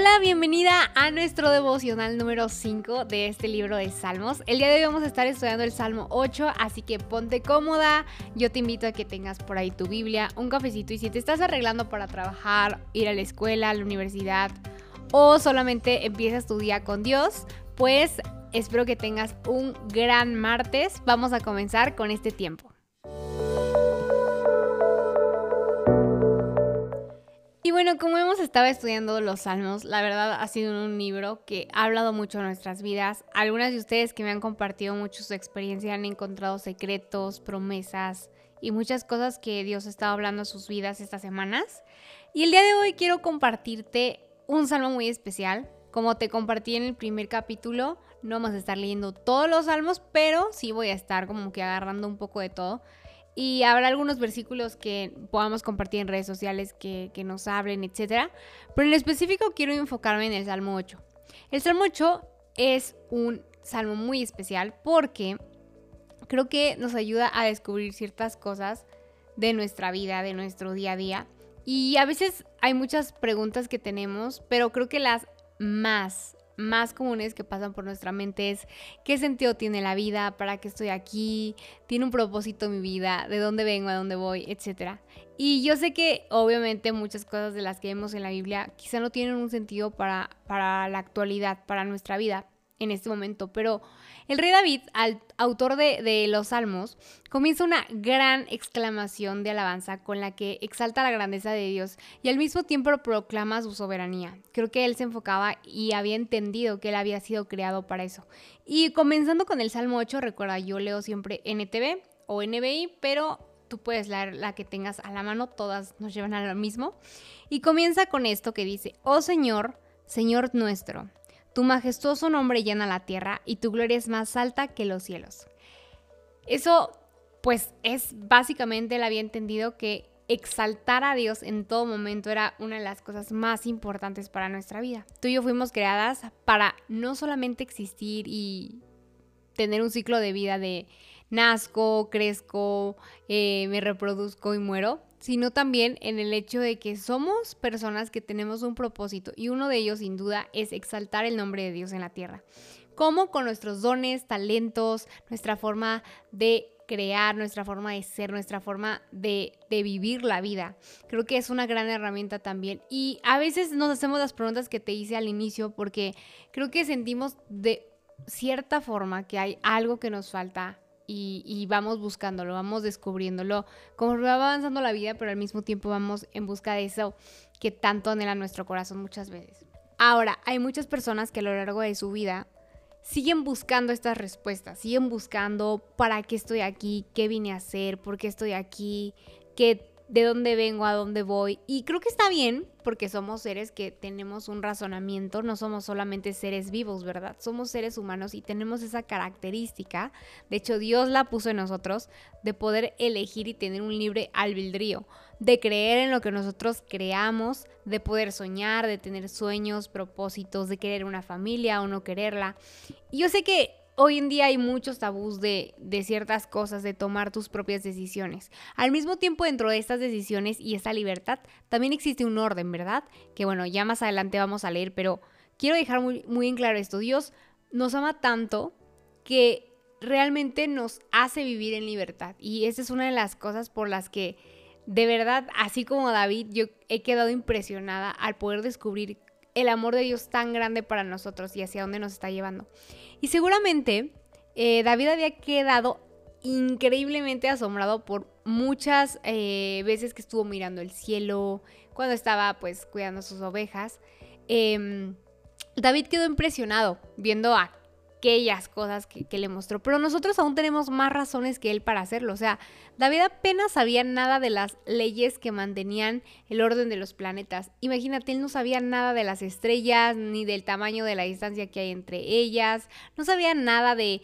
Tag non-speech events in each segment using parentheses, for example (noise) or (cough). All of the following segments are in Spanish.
Hola, bienvenida a nuestro devocional número 5 de este libro de Salmos. El día de hoy vamos a estar estudiando el Salmo 8, así que ponte cómoda. Yo te invito a que tengas por ahí tu Biblia, un cafecito y si te estás arreglando para trabajar, ir a la escuela, a la universidad o solamente empiezas tu día con Dios, pues espero que tengas un gran martes. Vamos a comenzar con este tiempo. Y bueno, como hemos estado estudiando los salmos, la verdad ha sido un libro que ha hablado mucho de nuestras vidas. Algunas de ustedes que me han compartido mucho su experiencia han encontrado secretos, promesas y muchas cosas que Dios ha estado hablando en sus vidas estas semanas. Y el día de hoy quiero compartirte un salmo muy especial. Como te compartí en el primer capítulo, no vamos a estar leyendo todos los salmos, pero sí voy a estar como que agarrando un poco de todo. Y habrá algunos versículos que podamos compartir en redes sociales que, nos hablen, etc. Pero en específico quiero enfocarme en el Salmo 8. El Salmo 8 es un salmo muy especial porque creo que nos ayuda a descubrir ciertas cosas de nuestra vida, de nuestro día a día. Y a veces hay muchas preguntas que tenemos, pero creo que las más más comunes que pasan por nuestra mente es qué sentido tiene la vida, para qué estoy aquí, tiene un propósito mi vida, de dónde vengo, a dónde voy, etc. Y yo sé que obviamente muchas cosas de las que vemos en la Biblia quizá no tienen un sentido para, para la actualidad, para nuestra vida en este momento, pero el rey David, al, autor de, los Salmos, comienza una gran exclamación de alabanza con la que exalta la grandeza de Dios y al mismo tiempo proclama su soberanía. Creo que él se enfocaba y había entendido que él había sido creado para eso. Y comenzando con el Salmo 8, recuerda, yo leo siempre NTV o NBI, pero tú puedes leer la que tengas a la mano, todas nos llevan a lo mismo. Y comienza con esto que dice, oh Señor, Señor nuestro. Tu majestuoso nombre llena la tierra y tu gloria es más alta que los cielos. Eso, pues, es básicamente, él había entendido que exaltar a Dios en todo momento era una de las cosas más importantes para nuestra vida. Tú y yo fuimos creadas para no solamente existir y tener un ciclo de vida de nazco, crezco, eh, me reproduzco y muero, sino también en el hecho de que somos personas que tenemos un propósito y uno de ellos sin duda es exaltar el nombre de Dios en la tierra. Como con nuestros dones, talentos, nuestra forma de crear, nuestra forma de ser, nuestra forma de, de, vivir la vida. Creo que es una gran herramienta también. Y a veces nos hacemos las preguntas que te hice al inicio porque creo que sentimos de cierta forma que hay algo que nos falta y, vamos buscándolo, vamos descubriéndolo, como va avanzando la vida, pero al mismo tiempo vamos en busca de eso que tanto anhela nuestro corazón muchas veces. Ahora, hay muchas personas que a lo largo de su vida siguen buscando estas respuestas, siguen buscando para qué estoy aquí, qué vine a hacer, por qué estoy aquí, qué de dónde vengo, a dónde voy. Y creo que está bien porque somos seres que tenemos un razonamiento, no somos solamente seres vivos, ¿verdad? Somos seres humanos y tenemos esa característica, de hecho Dios la puso en nosotros, de poder elegir y tener un libre albedrío, de creer en lo que nosotros creamos, de poder soñar, de tener sueños, propósitos, de querer una familia o no quererla. Y yo sé que hoy en día hay muchos tabús de, ciertas cosas, de tomar tus propias decisiones. Al mismo tiempo, dentro de estas decisiones y esta libertad, también existe un orden, ¿verdad? Que bueno, ya más adelante vamos a leer, pero quiero dejar muy, muy en claro esto. Dios nos ama tanto que realmente nos hace vivir en libertad. Y esa es una de las cosas por las que, de verdad, así como David, yo he quedado impresionada al poder descubrir el amor de Dios tan grande para nosotros y hacia dónde nos está llevando. Y seguramente eh, David había quedado increíblemente asombrado por muchas eh, veces que estuvo mirando el cielo, cuando estaba pues cuidando sus ovejas. Em, David quedó impresionado viendo a aquellas cosas que, le mostró. Pero nosotros aún tenemos más razones que él para hacerlo. O sea, David apenas sabía nada de las leyes que mantenían el orden de los planetas. Imagínate, él no sabía nada de las estrellas, ni del tamaño de la distancia que hay entre ellas. No sabía nada de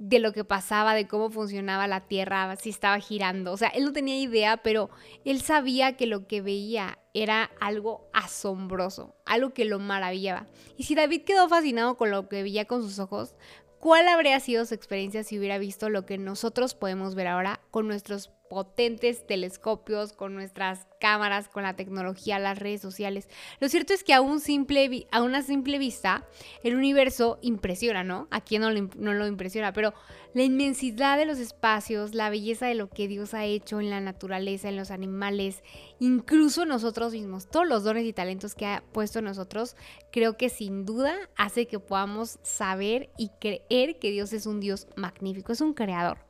de lo que pasaba, de cómo funcionaba la Tierra, si estaba girando. O sea, él no tenía idea, pero él sabía que lo que veía era algo asombroso, algo que lo maravillaba. Y si David quedó fascinado con lo que veía con sus ojos, ¿cuál habría sido su experiencia si hubiera visto lo que nosotros podemos ver ahora con nuestros potentes telescopios, con nuestras cámaras, con la tecnología, las redes sociales. Lo cierto es que a, una simple vista el universo impresiona, ¿no? A quien no, no lo impresiona, pero la inmensidad de los espacios, la belleza de lo que Dios ha hecho en la naturaleza, en los animales, incluso nosotros mismos, todos los dones y talentos que ha puesto en nosotros, creo que sin duda hace que podamos saber y creer que Dios es un Dios magnífico, es un creador.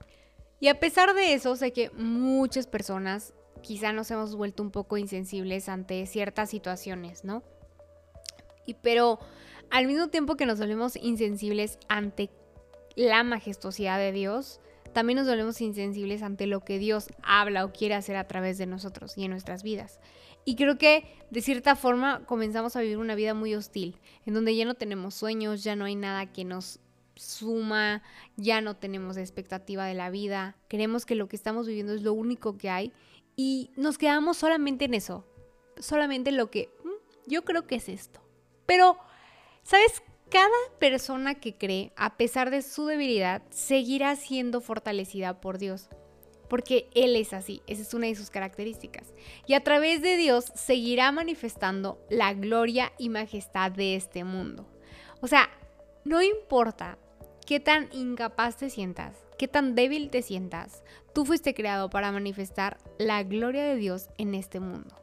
Y a pesar de eso, sé que muchas personas quizá nos hemos vuelto un poco insensibles ante ciertas situaciones, ¿no? Y pero al mismo tiempo que nos volvemos insensibles ante la majestuosidad de Dios, también nos volvemos insensibles ante lo que Dios habla o quiere hacer a través de nosotros y en nuestras vidas. Y creo que de cierta forma comenzamos a vivir una vida muy hostil, en donde ya no tenemos sueños, ya no hay nada que nos suma, ya no tenemos expectativa de la vida, creemos que lo que estamos viviendo es lo único que hay y nos quedamos solamente en eso, solamente lo que mm, yo creo que es esto. Pero, ¿sabes cada persona que cree, a pesar de su debilidad, seguirá siendo fortalecida por Dios. Porque Él es así, esa es una de sus características. Y a través de Dios seguirá manifestando la gloria y majestad de este mundo. O sea, no importa qué tan incapaz te sientas, qué tan débil te sientas, tú fuiste creado para manifestar la gloria de Dios en este mundo.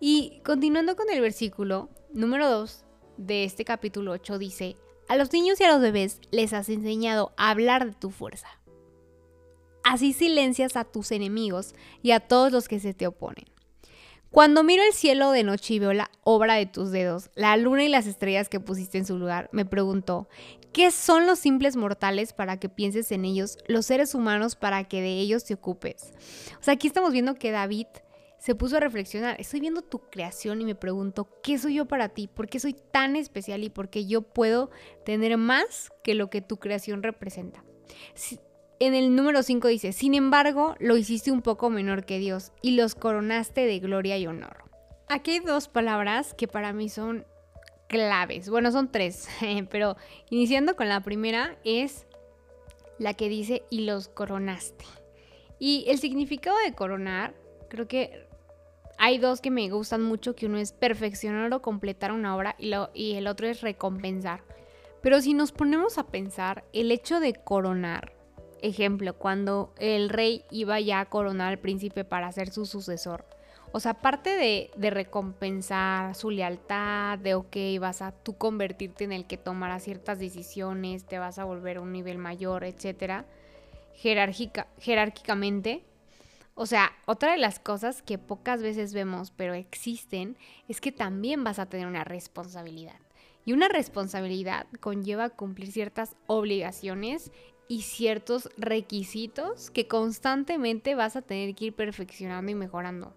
Y continuando con el versículo número 2, de este capítulo 8 dice, a los niños y a los bebés les has enseñado a hablar de tu fuerza. Así silencias a tus enemigos y a todos los que se te oponen. Cuando miro el cielo de noche y veo la obra de tus dedos, la luna y las estrellas que pusiste en su lugar, me pregunto, ¿qué son los simples mortales para que pienses en ellos, los seres humanos para que de ellos te ocupes? O sea, aquí estamos viendo que David se puso a reflexionar. Estoy viendo tu creación y me pregunto, ¿qué soy yo para ti? ¿Por qué soy tan especial y por qué yo puedo tener más que lo que tu creación representa? En el número 5 dice, sin embargo, lo hiciste un poco menor que Dios y los coronaste de gloria y honor. Aquí hay dos palabras que para mí son claves. Bueno, son tres, (laughs) pero iniciando con la primera es la que dice y los coronaste. Y el significado de coronar, creo que hay dos que me gustan mucho, que uno es perfeccionar o completar una obra y, y el otro es recompensar. Pero si nos ponemos a pensar, el hecho de coronar, ejemplo, cuando el rey iba ya a coronar al príncipe para ser su sucesor, o sea, aparte de, recompensar su lealtad, de ok, vas a tú convertirte en el que tomará ciertas decisiones, te vas a volver a un nivel mayor, etcétera, jerárquica, jerárquicamente, o sea, otra de las cosas que pocas veces vemos, pero existen, es que también vas a tener una responsabilidad. Y una responsabilidad conlleva cumplir ciertas obligaciones y ciertos requisitos que constantemente vas a tener que ir perfeccionando y mejorando.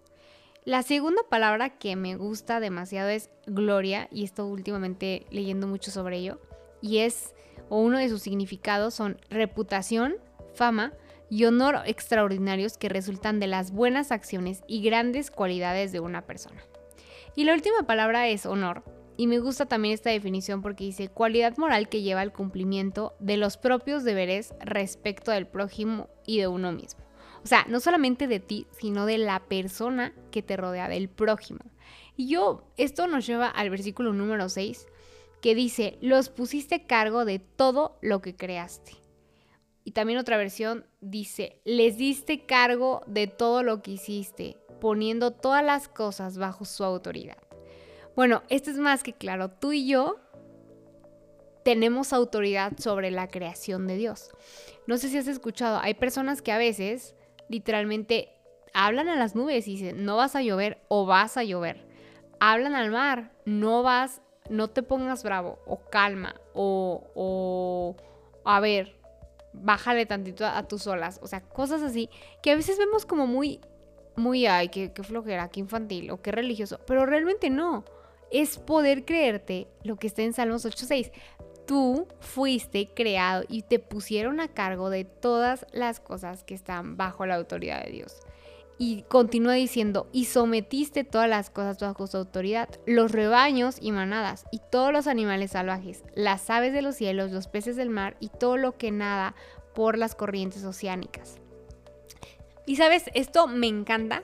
La segunda palabra que me gusta demasiado es gloria, y esto últimamente leyendo mucho sobre ello, y es, o uno de sus significados son reputación, fama, y honor extraordinarios que resultan de las buenas acciones y grandes cualidades de una persona. Y la última palabra es honor. Y me gusta también esta definición porque dice cualidad moral que lleva al cumplimiento de los propios deberes respecto del prójimo y de uno mismo. O sea, no solamente de ti, sino de la persona que te rodea, del prójimo. Y yo, esto nos lleva al versículo número 6, que dice, los pusiste cargo de todo lo que creaste. Y también otra versión dice, les diste cargo de todo lo que hiciste, poniendo todas las cosas bajo su autoridad. Bueno, esto es más que claro, tú y yo tenemos autoridad sobre la creación de Dios. No sé si has escuchado, hay personas que a veces literalmente hablan a las nubes y dicen, no vas a llover o vas a llover. Hablan al mar, no vas, no te pongas bravo o calma o, o a ver, bájale tantito a, tus olas. O sea, cosas así que a veces vemos como muy, muy, ay, qué, qué flojera, qué infantil o qué religioso. Pero realmente no. Es poder creerte lo que está en Salmos 8.6. Tú fuiste creado y te pusieron a cargo de todas las cosas que están bajo la autoridad de Dios. Y continúa diciendo, y sometiste todas las cosas bajo su autoridad, los rebaños y manadas, y todos los animales salvajes, las aves de los cielos, los peces del mar, y todo lo que nada por las corrientes oceánicas. Y sabes, esto me encanta,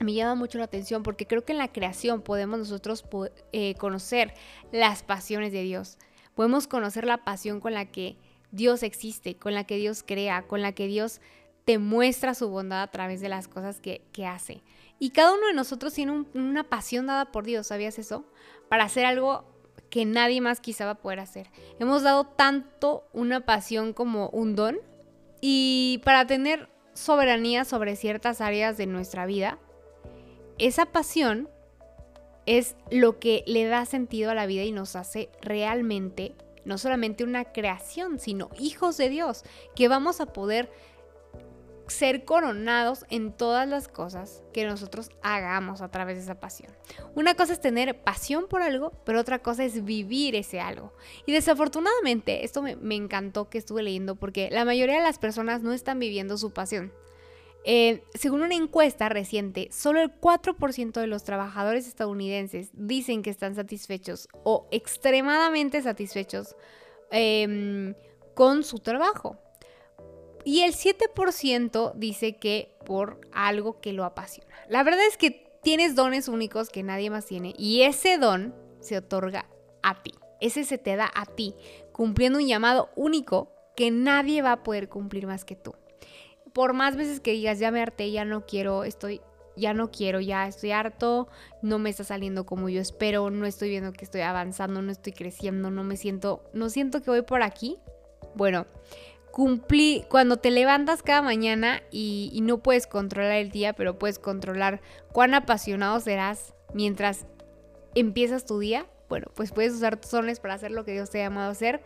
me llama mucho la atención porque creo que en la creación podemos nosotros eh, conocer las pasiones de Dios. Podemos conocer la pasión con la que Dios existe, con la que Dios crea, con la que Dios te muestra su bondad a través de las cosas que, hace. Y cada uno de nosotros tiene una pasión dada por Dios, ¿sabías eso? Para hacer algo que nadie más quizá va a poder hacer. Hemos dado tanto una pasión como un don y para tener soberanía sobre ciertas áreas de nuestra vida, esa pasión es lo que le da sentido a la vida y nos hace realmente no solamente una creación, sino hijos de Dios, que vamos a poder ser coronados en todas las cosas que nosotros hagamos a través de esa pasión. Una cosa es tener pasión por algo, pero otra cosa es vivir ese algo. Y desafortunadamente, esto me, encantó que estuve leyendo porque la mayoría de las personas no están viviendo su pasión. Eh, según una encuesta reciente, solo el 4% de los trabajadores estadounidenses dicen que están satisfechos o extremadamente satisfechos em, con su trabajo. Y el 7% dice que por algo que lo apasiona. La verdad es que tienes dones únicos que nadie más tiene y ese don se otorga a ti. Ese se te da a ti, cumpliendo un llamado único que nadie va a poder cumplir más que tú. Por más veces que digas, ya me harté, ya no quiero, estoy, ya no quiero, ya estoy harto, no me está saliendo como yo espero, no estoy viendo que estoy avanzando, no estoy creciendo, no me siento, no siento que voy por aquí. Bueno, cumplí, cuando te levantas cada mañana y, no puedes controlar el día, pero puedes controlar cuán apasionado serás mientras empiezas tu día, bueno, pues puedes usar tus dones para hacer lo que Dios te ha llamado a hacer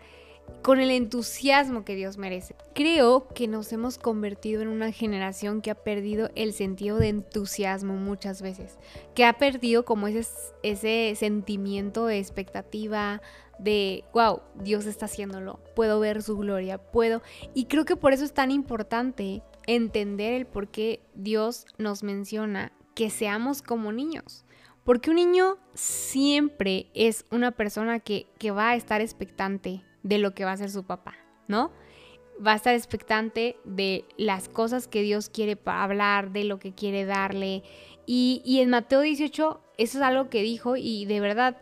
con el entusiasmo que Dios merece. Creo que nos hemos convertido en una generación que ha perdido el sentido de entusiasmo muchas veces, que ha perdido como ese, ese sentimiento de expectativa, de, wow, Dios está haciéndolo, puedo ver su gloria, puedo. Y creo que por eso es tan importante entender el por qué Dios nos menciona que seamos como niños. Porque un niño siempre es una persona que, que va a estar expectante de lo que va a hacer su papá, ¿no? Va a estar expectante de las cosas que Dios quiere hablar, de lo que quiere darle. Y, y en Mateo 18, eso es algo que dijo y de verdad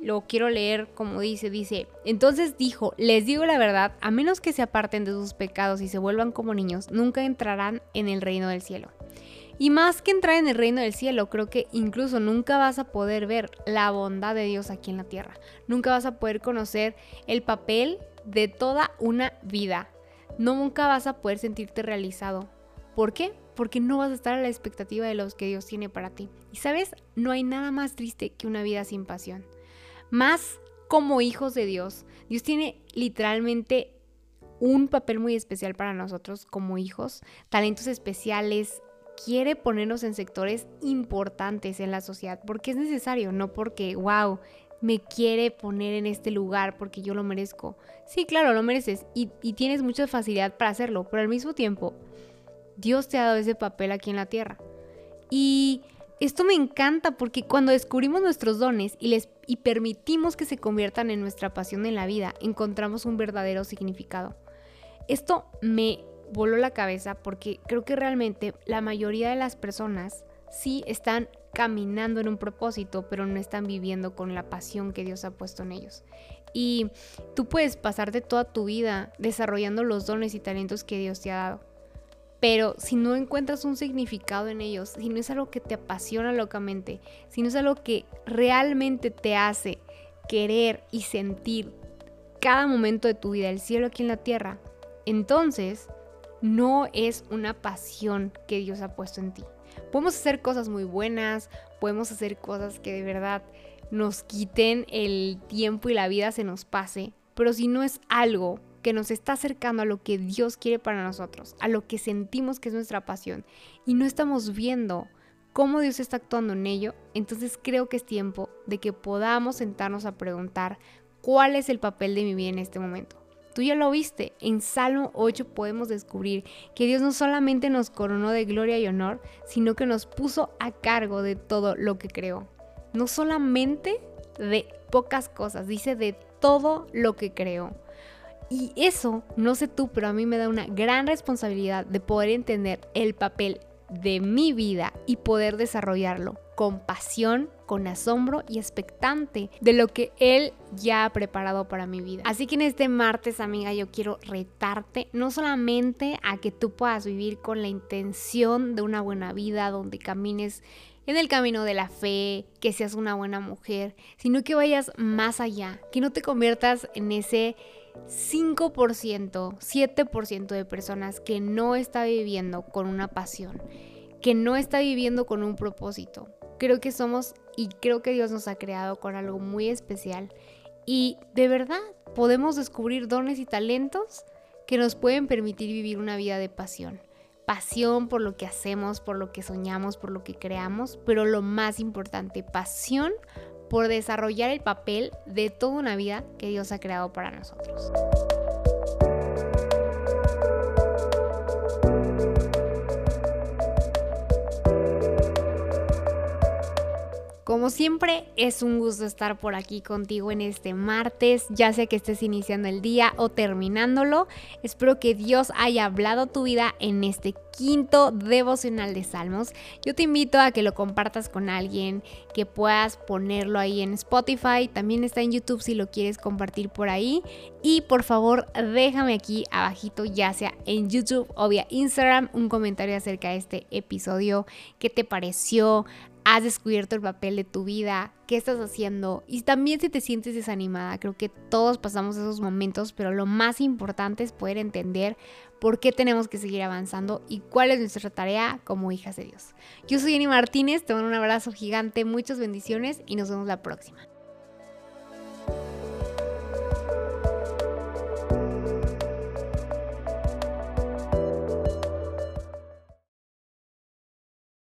lo quiero leer como dice, dice, entonces dijo, les digo la verdad, a menos que se aparten de sus pecados y se vuelvan como niños, nunca entrarán en el reino del cielo. Y más que entrar en el reino del cielo, creo que incluso nunca vas a poder ver la bondad de Dios aquí en la tierra. Nunca vas a poder conocer el papel de toda una vida. nunca vas a poder sentirte realizado. ¿Por qué? Porque no vas a estar a la expectativa de los que Dios tiene para ti. Y sabes, no hay nada más triste que una vida sin pasión más como hijos de Dios. Dios tiene literalmente un papel muy especial para nosotros como hijos, talentos especiales, quiere ponernos en sectores importantes en la sociedad, porque es necesario, no porque, wow, me quiere poner en este lugar porque yo lo merezco. Sí, claro, lo mereces y, y tienes mucha facilidad para hacerlo, pero al mismo tiempo, Dios te ha dado ese papel aquí en la tierra. Y esto me encanta porque cuando descubrimos nuestros dones y, les, y permitimos que se conviertan en nuestra pasión en la vida, encontramos un verdadero significado. Esto me voló la cabeza porque creo que realmente la mayoría de las personas sí están caminando en un propósito, pero no están viviendo con la pasión que Dios ha puesto en ellos. Y tú puedes pasarte toda tu vida desarrollando los dones y talentos que Dios te ha dado. Pero si no encuentras un significado en ellos, si no es algo que te apasiona locamente, si no es algo que realmente te hace querer y sentir cada momento de tu vida, el cielo aquí en la tierra, entonces no es una pasión que Dios ha puesto en ti. Podemos hacer cosas muy buenas, podemos hacer cosas que de verdad nos quiten el tiempo y la vida se nos pase, pero si no es algo que nos está acercando a lo que Dios quiere para nosotros, a lo que sentimos que es nuestra pasión y no estamos viendo cómo Dios está actuando en ello, entonces creo que es tiempo de que podamos sentarnos a preguntar cuál es el papel de mi vida en este momento. Tú ya lo viste, en Salmo 8 podemos descubrir que Dios no solamente nos coronó de gloria y honor, sino que nos puso a cargo de todo lo que creó. No solamente de pocas cosas, dice de todo lo que creó. Y eso, no sé tú, pero a mí me da una gran responsabilidad de poder entender el papel de mi vida y poder desarrollarlo con pasión, con asombro y expectante de lo que Él ya ha preparado para mi vida. Así que en este martes, amiga, yo quiero retarte no solamente a que tú puedas vivir con la intención de una buena vida, donde camines en el camino de la fe, que seas una buena mujer, sino que vayas más allá, que no te conviertas en ese 5%, 7% de personas que no está viviendo con una pasión, que no está viviendo con un propósito. Creo que somos y creo que Dios nos ha creado con algo muy especial y de verdad podemos descubrir dones y talentos que nos pueden permitir vivir una vida de pasión. Pasión por lo que hacemos, por lo que soñamos, por lo que creamos, pero lo más importante, pasión por desarrollar el papel de toda una vida que Dios ha creado para nosotros. Siempre, es un gusto estar por aquí contigo en este martes, ya sea que estés iniciando el día o terminándolo. Espero que Dios haya hablado tu vida en este quinto devocional de Salmos. Yo te invito a que lo compartas con alguien, que puedas ponerlo ahí en Spotify, también está en YouTube si lo quieres compartir por ahí. Y por favor, déjame aquí abajito, ya sea en YouTube o vía Instagram, un comentario acerca de este episodio. ¿Qué te pareció? Has descubierto el papel de tu vida, qué estás haciendo y también si te sientes desanimada, creo que todos pasamos esos momentos, pero lo más importante es poder entender por qué tenemos que seguir avanzando y cuál es nuestra tarea como hijas de Dios. Yo soy Jenny Martínez, te mando un abrazo gigante, muchas bendiciones y nos vemos la próxima.